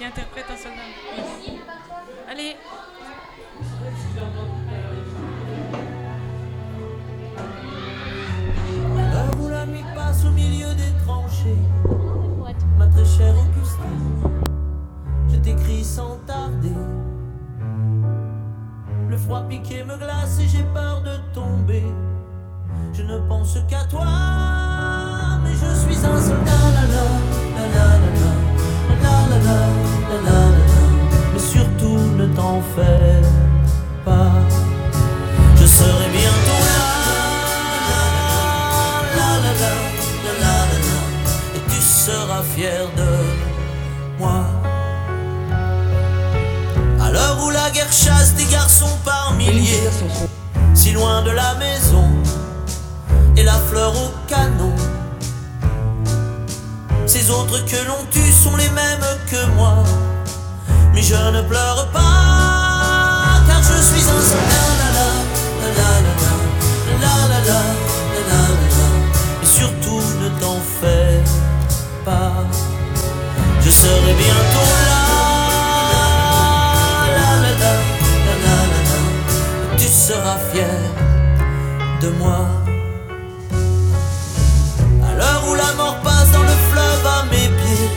qui interprète un soldat. Allez. L'heure où la passe au milieu des tranchées, ma très chère Augustine, je t'écris sans tarder. Le froid piqué me glace et j'ai peur de tomber. Je ne pense qu'à toi, mais je suis un soldat. La Et tu seras fier de moi. À l'heure où la guerre chasse des garçons par milliers, si loin de la maison et la fleur au canon. Ces autres que l'on tue sont les mêmes que moi. Mais je ne pleure pas, car je suis un bientôt là. Tu seras fier de moi. À l'heure où la mort passe dans le fleuve à mes pieds,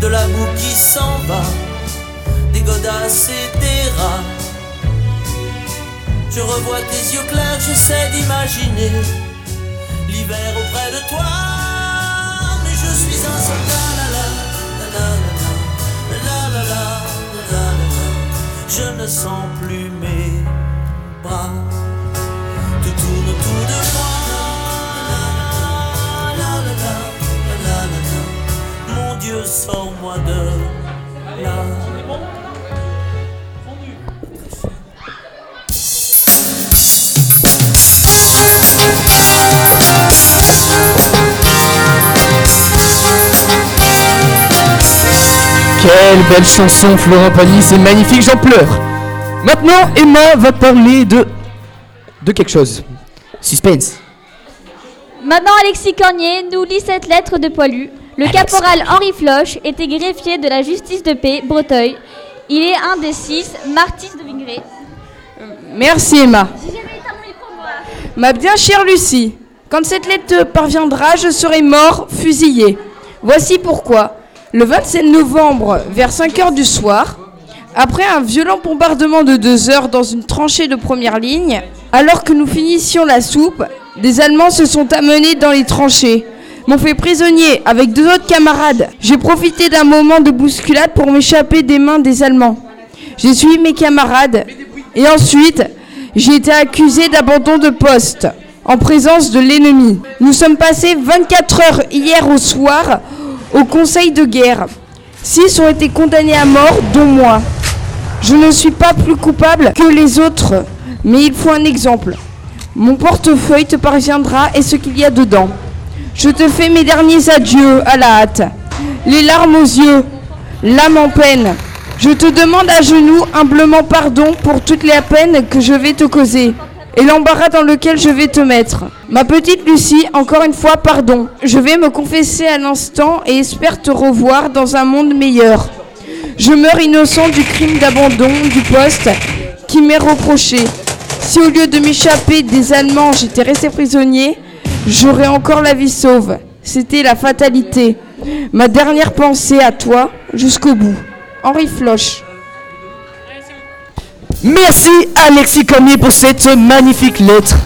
de la boue qui s'en va, des godasses et des rats. Je revois tes yeux clairs, j'essaie d'imaginer l'hiver auprès de toi. Mais je suis un soldat, Je ne sens plus mes bras, tout tourne autour de moi. Quelle belle chanson, Florent Pagny, c'est magnifique, j'en pleure. Maintenant, Emma va parler de de quelque chose. Suspense. Maintenant, Alexis Cornier nous lit cette lettre de Poilu. Le caporal Henri Floche était greffier de la justice de paix, Breteuil. Il est un des six martyrs de Vingré. Merci Emma. Ma bien chère Lucie, quand cette lettre te parviendra, je serai mort, fusillé. Voici pourquoi. Le 27 novembre, vers 5 heures du soir, après un violent bombardement de 2 heures dans une tranchée de première ligne, alors que nous finissions la soupe, des Allemands se sont amenés dans les tranchées, m'ont fait prisonnier avec deux autres camarades. J'ai profité d'un moment de bousculade pour m'échapper des mains des Allemands. J'ai suivi mes camarades et ensuite j'ai été accusé d'abandon de poste en présence de l'ennemi. Nous sommes passés 24 heures hier au soir au conseil de guerre. Six ont été condamnés à mort, dont moi. Je ne suis pas plus coupable que les autres, mais il faut un exemple. Mon portefeuille te parviendra et ce qu'il y a dedans. Je te fais mes derniers adieux à la hâte. Les larmes aux yeux, l'âme en peine. Je te demande à genoux humblement pardon pour toutes les peines que je vais te causer et l'embarras dans lequel je vais te mettre. Ma petite Lucie, encore une fois, pardon. Je vais me confesser à l'instant et espère te revoir dans un monde meilleur. Je meurs innocent du crime d'abandon du poste qui m'est reproché. Si au lieu de m'échapper des Allemands, j'étais resté prisonnier, j'aurais encore la vie sauve. C'était la fatalité. Ma dernière pensée à toi jusqu'au bout. Henri Floche. Merci Alexis Cormier pour cette magnifique lettre.